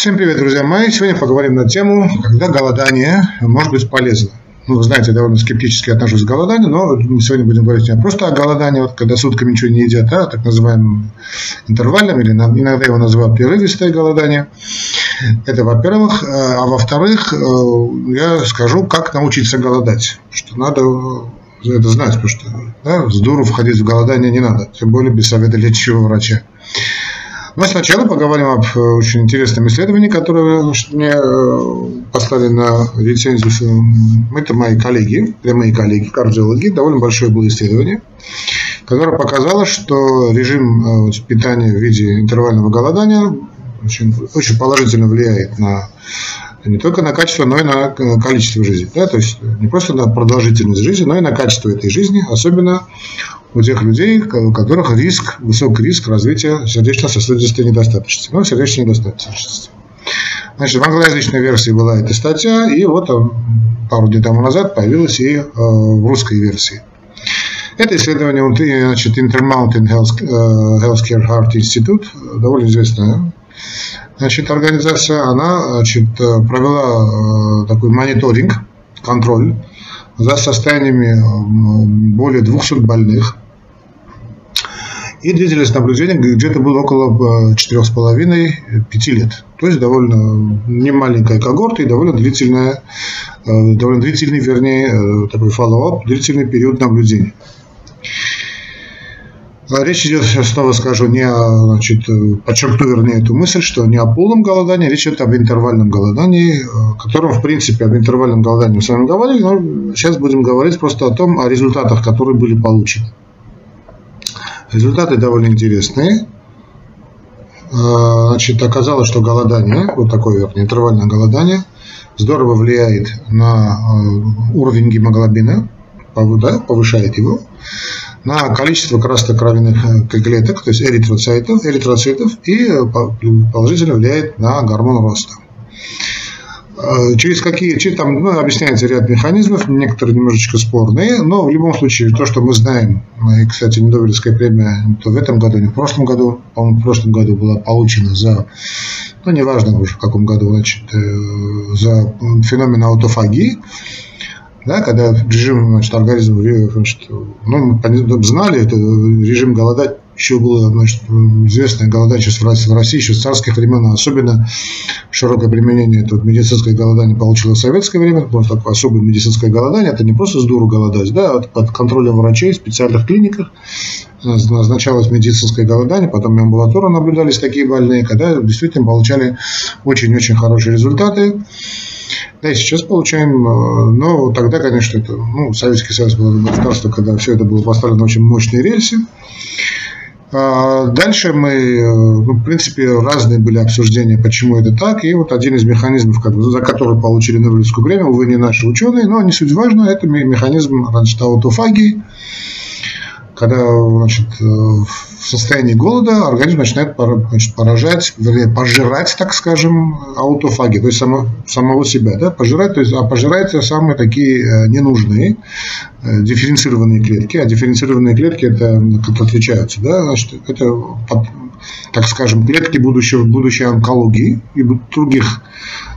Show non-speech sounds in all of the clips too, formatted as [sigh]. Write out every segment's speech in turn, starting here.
Всем привет, друзья мои! Сегодня поговорим на тему, когда голодание может быть полезно. Ну, вы знаете, я довольно скептически отношусь к голоданию, но мы сегодня будем говорить не просто о голодании, вот, когда сутками ничего не едят, а так называемым интервальным, или иногда его называют прерывистое голодание. Это во-первых. А во-вторых, э, я скажу, как научиться голодать. Что надо это знать, потому что да, с дуру входить в голодание не надо, тем более без совета лечащего врача. Но сначала поговорим об э, очень интересном исследовании, которое мне э, послали на рецензию. Это мои коллеги, мои коллеги, кардиологи. Довольно большое было исследование, которое показало, что режим э, питания в виде интервального голодания очень, очень положительно влияет на не только на качество, но и на количество жизни. Да? То есть не просто на продолжительность жизни, но и на качество этой жизни, особенно у тех людей, у которых риск, высокий риск развития сердечно-сосудистой недостаточности. Ну, сердечной недостаточности. Значит, в англоязычной версии была эта статья, и вот пару дней тому назад появилась и э, в русской версии. Это исследование значит, Intermountain э, Healthcare Heart Institute, довольно известная значит, организация, она значит, провела э, такой мониторинг, контроль за состояниями более 200 больных. И длительность наблюдения где-то было около 4,5-5 лет. То есть довольно немаленькая когорта и довольно длительная, э, довольно длительный, вернее, э, такой follow-up, длительный период наблюдения. А речь идет, я снова скажу, не о, значит, подчеркну вернее эту мысль, что не о полном голодании, речь идет об интервальном голодании, о котором, в принципе, об интервальном голодании мы с вами говорили, но сейчас будем говорить просто о том, о результатах, которые были получены. Результаты довольно интересные. А, значит, оказалось, что голодание, вот такое вернее, интервальное голодание, здорово влияет на а, уровень гемоглобина, повышает его на количество красноокровенных э, клеток, то есть эритроцитов, эритроцитов и э, положительно влияет на гормон роста. Э, через какие, через, там ну, объясняется ряд механизмов, некоторые немножечко спорные, но в любом случае то, что мы знаем, и, кстати, Нобелевская премия то в этом году, не в прошлом году, по-моему, в прошлом году была получена за, ну, неважно уже в каком году, значит, за феномен аутофагии, да, когда режим значит, организм значит, ну, мы знали, это режим голодать еще было значит, известное голодание в России, в еще с царских времен, а особенно широкое применение это вот, медицинское голодание получило в советское время, потому что такое особое медицинское голодание, это не просто с дуру голодать, да, а под контролем врачей в специальных клиниках назначалось медицинское голодание, потом и амбулаторно наблюдались такие больные, когда действительно получали очень-очень хорошие результаты. Да, и сейчас получаем, э, но тогда, конечно, это, ну, Советский Союз было государство, когда все это было поставлено очень мощные рельсы. А дальше мы, э, ну, в принципе, разные были обсуждения, почему это так. И вот один из механизмов, за который получили Нобелевскую премию, увы, не наши ученые, но не суть важно, это механизм значит, аутофагии когда значит, э, в состоянии голода организм начинает поражать, вернее, пожирать, так скажем, аутофаги, то есть само, самого себя, да, пожирать, то есть, а пожирать самые такие э, ненужные э, дифференцированные клетки, а дифференцированные клетки это как отличаются, да, значит, это, так скажем, клетки будущего, будущей онкологии и других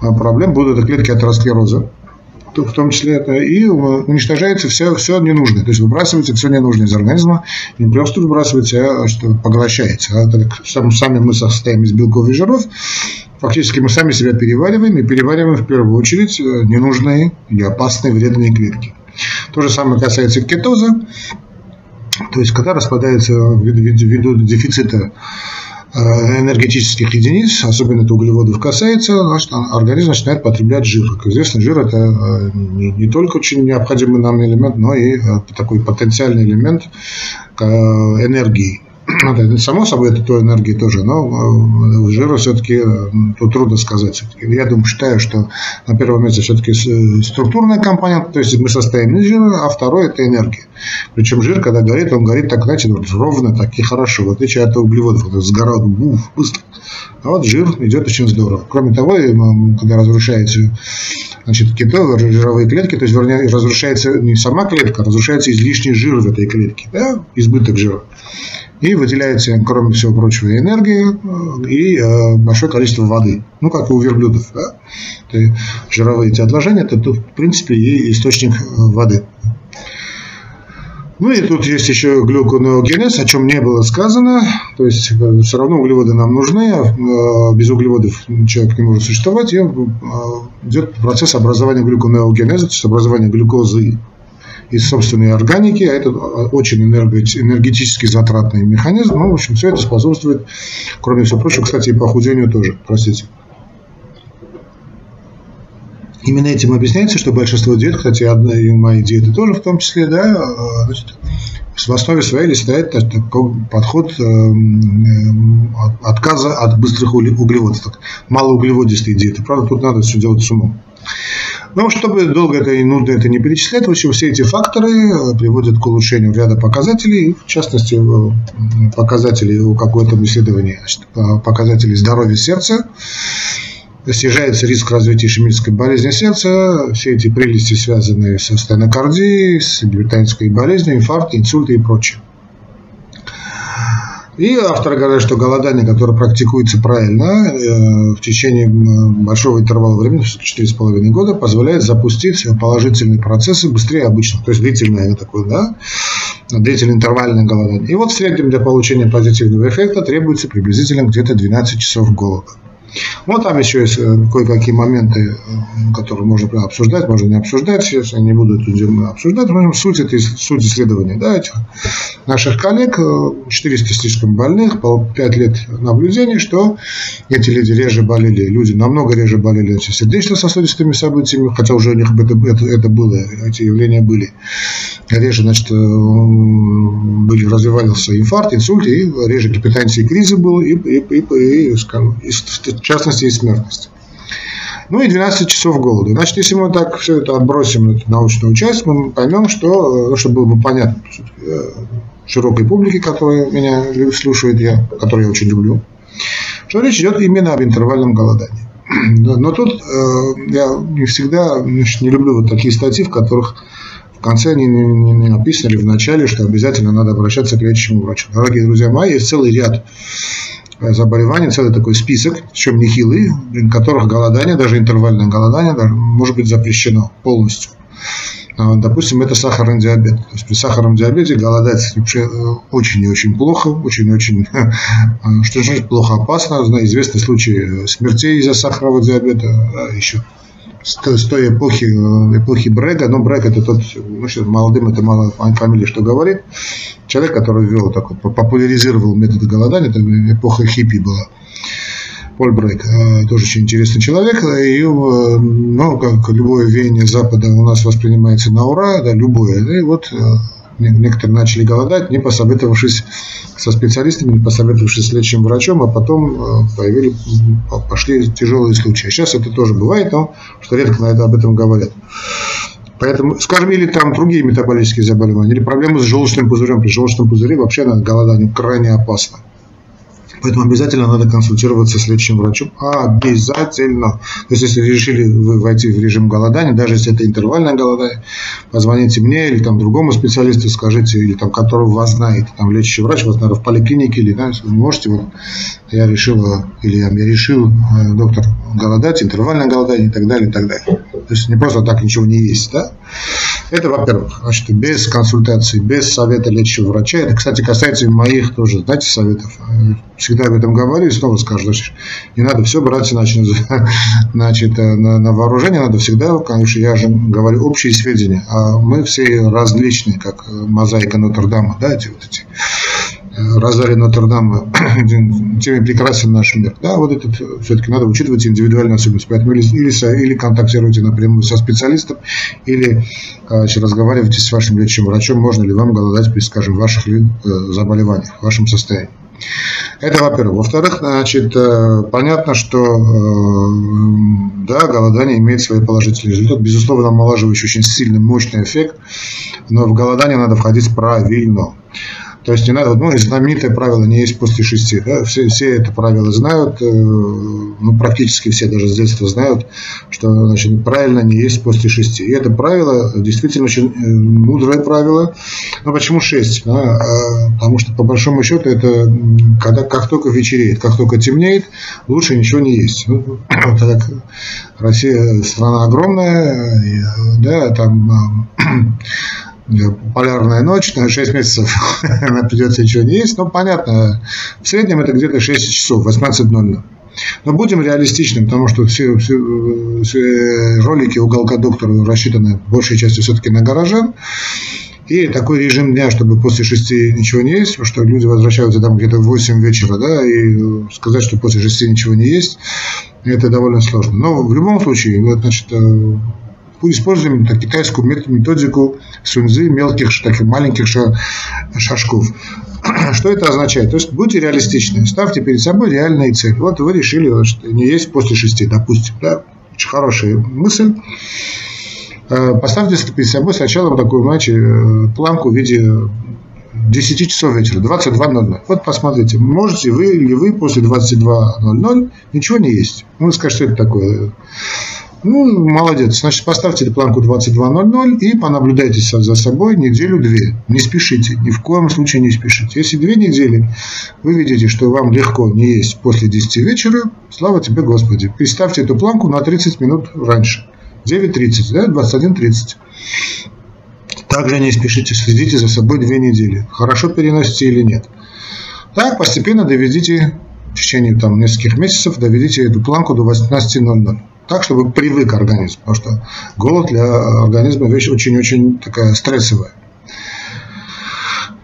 проблем будут это клетки атеросклероза, в том числе это, и уничтожается все, все ненужное. То есть выбрасывается все ненужное из организма, не просто выбрасывается, а что поглощается. А так, сами мы состоим из белков и жиров, фактически мы сами себя перевариваем, и перевариваем в первую очередь э, ненужные и опасные вредные клетки. То же самое касается кетоза, то есть когда распадается ввиду дефицита энергетических единиц, особенно это углеводов касается, значит, организм начинает потреблять жир. Как известно, жир это э, не, не только очень необходимый нам элемент, но и э, такой потенциальный элемент энергии. Само собой, это той энергии тоже, но жира все-таки тут трудно сказать. Я думаю, считаю, что на первом месте все-таки структурная компонент, то есть мы состоим из жира, а второй это энергия. Причем жир, когда горит, он горит так, знаете, вот ровно, так и хорошо, в отличие от углеводов, вот сгорал буф, быстро. А вот жир идет очень здорово. Кроме того, когда разрушается значит, кето, жировые клетки, то есть, вернее, разрушается не сама клетка, а разрушается излишний жир в этой клетке, да, избыток жира. И выделяется, кроме всего прочего, энергия и большое количество воды. Ну, как и у верблюдов. Да? Жировые эти отложения – это, в принципе, и источник воды. Ну и тут есть еще глюконеогенез, о чем не было сказано. То есть э, все равно углеводы нам нужны, а э, без углеводов человек не может существовать. И э, идет процесс образования глюконеогенеза, то есть образования глюкозы из собственной органики, а это очень энергетически затратный механизм. Ну, в общем, все это способствует, кроме всего прочего, кстати, и похудению тоже, простите. Именно этим объясняется, что большинство диет, кстати, одна и мои диеты тоже в том числе, да, э, значит, в основе своей стоит такой подход э, э, отказа от быстрых углеводов, так, малоуглеводистые диеты. Правда, тут надо все делать с умом. Но чтобы долго это и нудно это не перечислять, в общем, все эти факторы приводят к улучшению ряда показателей, в частности, показателей у какого-то исследования, показателей здоровья сердца, снижается риск развития ишемической болезни сердца, все эти прелести, связанные со стенокардией, с гипертонической болезнью, инфарктом, инсультом и прочее. И авторы говорят, что голодание, которое практикуется правильно э, в течение большого интервала времени, 4,5 года, позволяет запустить положительные процессы быстрее обычных, то есть длительное такое, да, длительное интервальное голодание. И вот в среднем для получения позитивного эффекта требуется приблизительно где-то 12 часов голода. Вот там еще есть э, кое-какие моменты, э, которые можно обсуждать, можно не обсуждать. Сейчас я не буду это обсуждать. Но суть, это суть исследования да, этих наших коллег. 400 э, слишком больных, по 5 лет наблюдений, что эти люди реже болели, люди намного реже болели сердечно-сосудистыми событиями, хотя уже у них это, это, это было, эти явления были. Реже, значит, были, развивался инфаркт, инсульт, и реже гипертензии и кризы было, и, и, и, и, и, и частности и смертность. Ну и 12 часов голода. Значит, если мы так все это отбросим, эту научную часть, мы поймем, что, ну, чтобы было бы понятно э, широкой публике, которая меня слушает, я, которую я очень люблю, что речь идет именно об интервальном голодании. [clears throat] Но тут э, я не всегда значит, не люблю вот такие статьи, в которых в конце не, не, не написаны или в начале, что обязательно надо обращаться к лечащему врачу. Дорогие друзья мои, есть целый ряд заболеваний, целый такой список, причем нехилый, при которых голодание, даже интервальное голодание, может быть запрещено полностью. А допустим, это сахарный диабет. То есть при сахарном диабете голодать вообще э, очень и очень плохо, очень и очень, [laughs] что значит плохо, опасно. Известны случаи смертей из-за сахарного диабета, а еще с той эпохи, э, эпохи Брега, но Брег это тот, ну, сейчас молодым это мало фамилии, что говорит, человек, который ввел такой, популяризировал методы голодания, это эпоха хиппи была. Поль Брейк, э, тоже очень интересный человек, и, э, ну, как любое веяние Запада у нас воспринимается на ура, да, любое, и вот некоторые начали голодать, не посоветовавшись со специалистами, не посоветовавшись с лечащим врачом, а потом э, появились, пошли тяжелые случаи. Сейчас это тоже бывает, но что редко на это, об этом говорят. Поэтому, скажем, или там другие метаболические заболевания, или проблемы с желчным пузырем. При желчном пузыре вообще голодание крайне опасно. Поэтому обязательно надо консультироваться с лечащим врачом. Обязательно. То есть, если решили вы войти в режим голодания, даже если это интервальное голодание, позвоните мне или там другому специалисту, скажите, или там, который вас знает, там лечащий врач, вас, наверное, в поликлинике, или да, вы можете, вот, я решил, или я решил, э, доктор, голодать, интервальное голодание и так далее, и так далее. То есть не просто так ничего не есть, да? Это, во-первых, значит, без консультации, без совета лечащего врача. Это, кстати, касается моих тоже, знаете, советов. Всегда об этом говорю и снова скажу. Значит, не надо все брать значит, [laughs] значит, э, на, на вооружение. Надо всегда, конечно, я же говорю общие сведения. А мы все различные, как э, мозаика Нотр-Дама, да, эти вот эти Розарий Нотр-Дам, [clears throat] теми прекрасен наш мир. Да, вот это все-таки надо учитывать индивидуальные особенности. Поэтому или, или, или контактируйте напрямую со специалистом, или значит, разговаривайте с вашим лечащим врачом, можно ли вам голодать при, скажем, ваших э, заболеваниях, вашем состоянии. Это во-первых. Во-вторых, значит, э, понятно, что э, да, голодание имеет свои положительные результаты. Безусловно, омолаживающий очень сильный, мощный эффект, но в голодание надо входить правильно. То есть не надо, ну, и знаменитое правило не есть после шести. Да? Все, все это правило знают, э, ну, практически все даже с детства знают, что значит, правильно не есть после шести. И это правило действительно очень э, мудрое правило. Но почему шесть? Да? А, потому что, по большому счету, это когда, как только вечереет, как только темнеет, лучше ничего не есть. Ну, [clears throat] так как Россия страна огромная, да, там полярная ночь, [laughs] на 6 месяцев она придется ничего не есть. Ну, понятно, в среднем это где-то 6 часов, 18.00. Но будем реалистичны, потому что все, все, все ролики уголка доктора рассчитаны большей частью все-таки на горожан. И такой режим дня, чтобы после шести ничего не есть, потому что люди возвращаются там где-то в 8 вечера, да, и сказать, что после шести ничего не есть, это довольно сложно. Но в любом случае, вот, значит, э, используем так, китайскую методику сунзы мелких, таких маленьких шажков. [clears throat] Что это означает? То есть будьте реалистичны, ставьте перед собой реальные цели. Вот вы решили, что не есть после шести, допустим. Да? Очень хорошая мысль. Э, поставьте перед собой сначала такую, знаете, э, планку в виде 10 часов вечера, 22.00. Вот посмотрите, можете вы или вы после 22.00 ничего не есть. Вы скажете, что это такое? Ну, молодец. Значит, поставьте планку 22.00 и понаблюдайте за собой неделю-две. Не спешите, ни в коем случае не спешите. Если две недели вы видите, что вам легко не есть после 10 вечера, слава тебе, Господи. Представьте эту планку на 30 минут раньше. 9.30, да, 21.30. Также не спешите, следите за собой две недели. Хорошо переносите или нет. Так, постепенно доведите, в течение там, нескольких месяцев, доведите эту планку до 18.00 так, чтобы привык организм, потому что голод для организма вещь очень-очень такая стрессовая.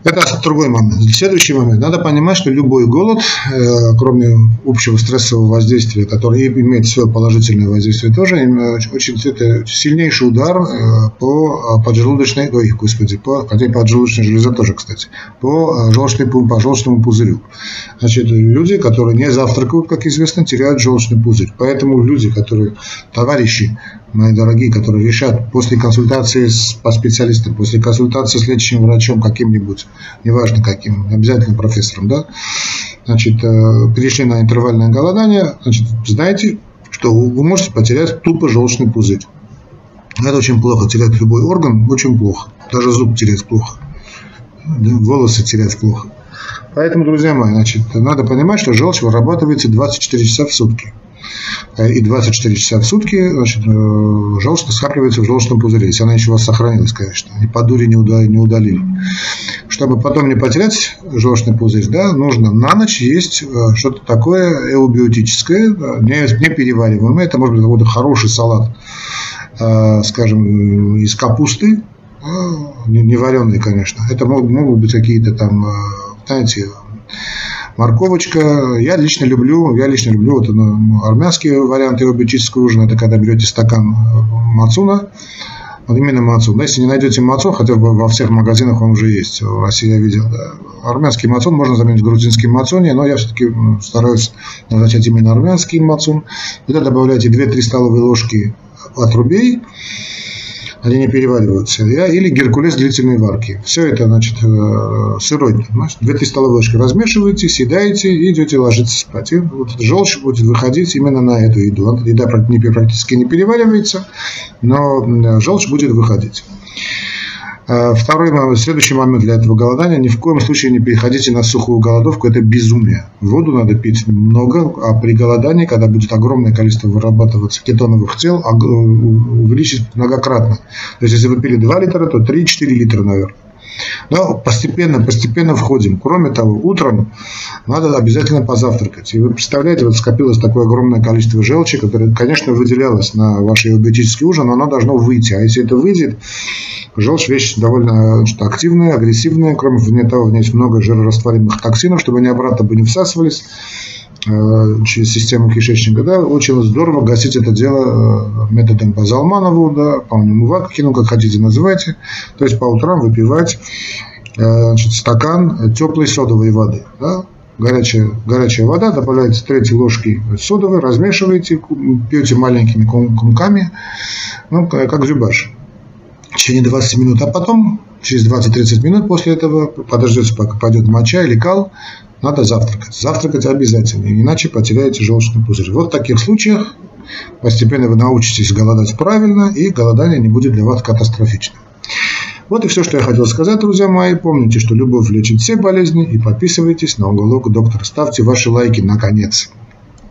Это другой момент. Следующий момент. Надо понимать, что любой голод, э, кроме общего стрессового воздействия, который имеет свое положительное воздействие тоже, очень это сильнейший удар э, по поджелудочной, ой, господи, по, хотя поджелудочной железе тоже, кстати, по, э, желчной, по желчному пузырю. Значит, люди, которые не завтракают, как известно, теряют желчный пузырь. Поэтому люди, которые, товарищи, мои дорогие, которые решат после консультации с, по специалистам, после консультации с лечащим врачом каким-нибудь, неважно каким, обязательно профессором, да, значит, э, перешли на интервальное голодание, значит, знаете, что вы можете потерять тупо желчный пузырь. Это очень плохо, терять любой орган очень плохо. Даже зуб терять плохо. Волосы терять плохо. Поэтому, друзья мои, значит, надо понимать, что желчь вырабатывается 24 часа в сутки. Э, и 24 часа в сутки значит, э, желчь скапливается в желчном пузыре, если она еще у вас сохранилась, конечно, и по дуре не удалили. Чтобы потом не потерять желчный пузырь, да, нужно на ночь есть э, что-то такое эубиотическое, не, не перевариваемое, это может быть какой-то хороший салат, скажем, из капусты, не вареный, конечно. Это могут, могут быть какие-то там, знаете, морковочка. Я лично люблю, я лично люблю вот, ну, армянские варианты биотического ужина. Это когда берете стакан э, мацуна, вот именно мацун. Да, если не найдете мацун, хотя бы во всех магазинах он уже есть, в России я видел. Да. Армянский мацун можно заменить грузинским мацуне, но я все-таки стараюсь назначать именно армянский мацун. Туда добавляете 2-3 столовые ложки отрубей, они не перевариваются, или геркулес длительной варки. Все это, значит, э, сырой, 2-3 столовые ложки размешиваете, съедаете и идете ложиться спать. И вот желчь будет выходить именно на эту еду. Еда практически не переваривается, но желчь будет выходить. А, второй момент, следующий момент для этого голодания. Ни в коем случае не переходите на сухую голодовку. Это безумие. Воду надо пить много, а при голодании, когда будет огромное количество вырабатываться кетоновых тел, увеличить многократно. То есть, если вы пили 2 литра, то 3-4 литра, наверное. Но постепенно, постепенно входим. Кроме того, утром надо обязательно позавтракать. И вы представляете, вот скопилось такое огромное количество желчи, которое, конечно, выделялось на ваш диетический ужин, но оно должно выйти. А если это выйдет, желчь вещь довольно что, активная, агрессивная. Кроме того, в ней есть много жирорастворимых токсинов, чтобы они обратно бы не всасывались. Э, через систему кишечника, да, очень здорово гасить это дело э, методом по Залманову, да, по умывакке, ну, как хотите называйте, то есть по утрам выпивать э, значит, стакан теплой содовой воды, да, горячая, горячая вода, добавляете третьей ложки содовой, размешиваете, пьете маленькими кумками, ну, как зюбаш, в течение 20 минут, а потом через 20-30 минут после этого подождете, пока пойдет моча или кал, надо завтракать. Завтракать обязательно, иначе потеряете желчный пузырь. Вот в таких случаях постепенно вы научитесь голодать правильно, и голодание не будет для вас катастрофичным. Вот и все, что я хотел сказать, друзья мои. Помните, что любовь лечит все болезни, и подписывайтесь на уголок доктора. Ставьте ваши лайки, наконец.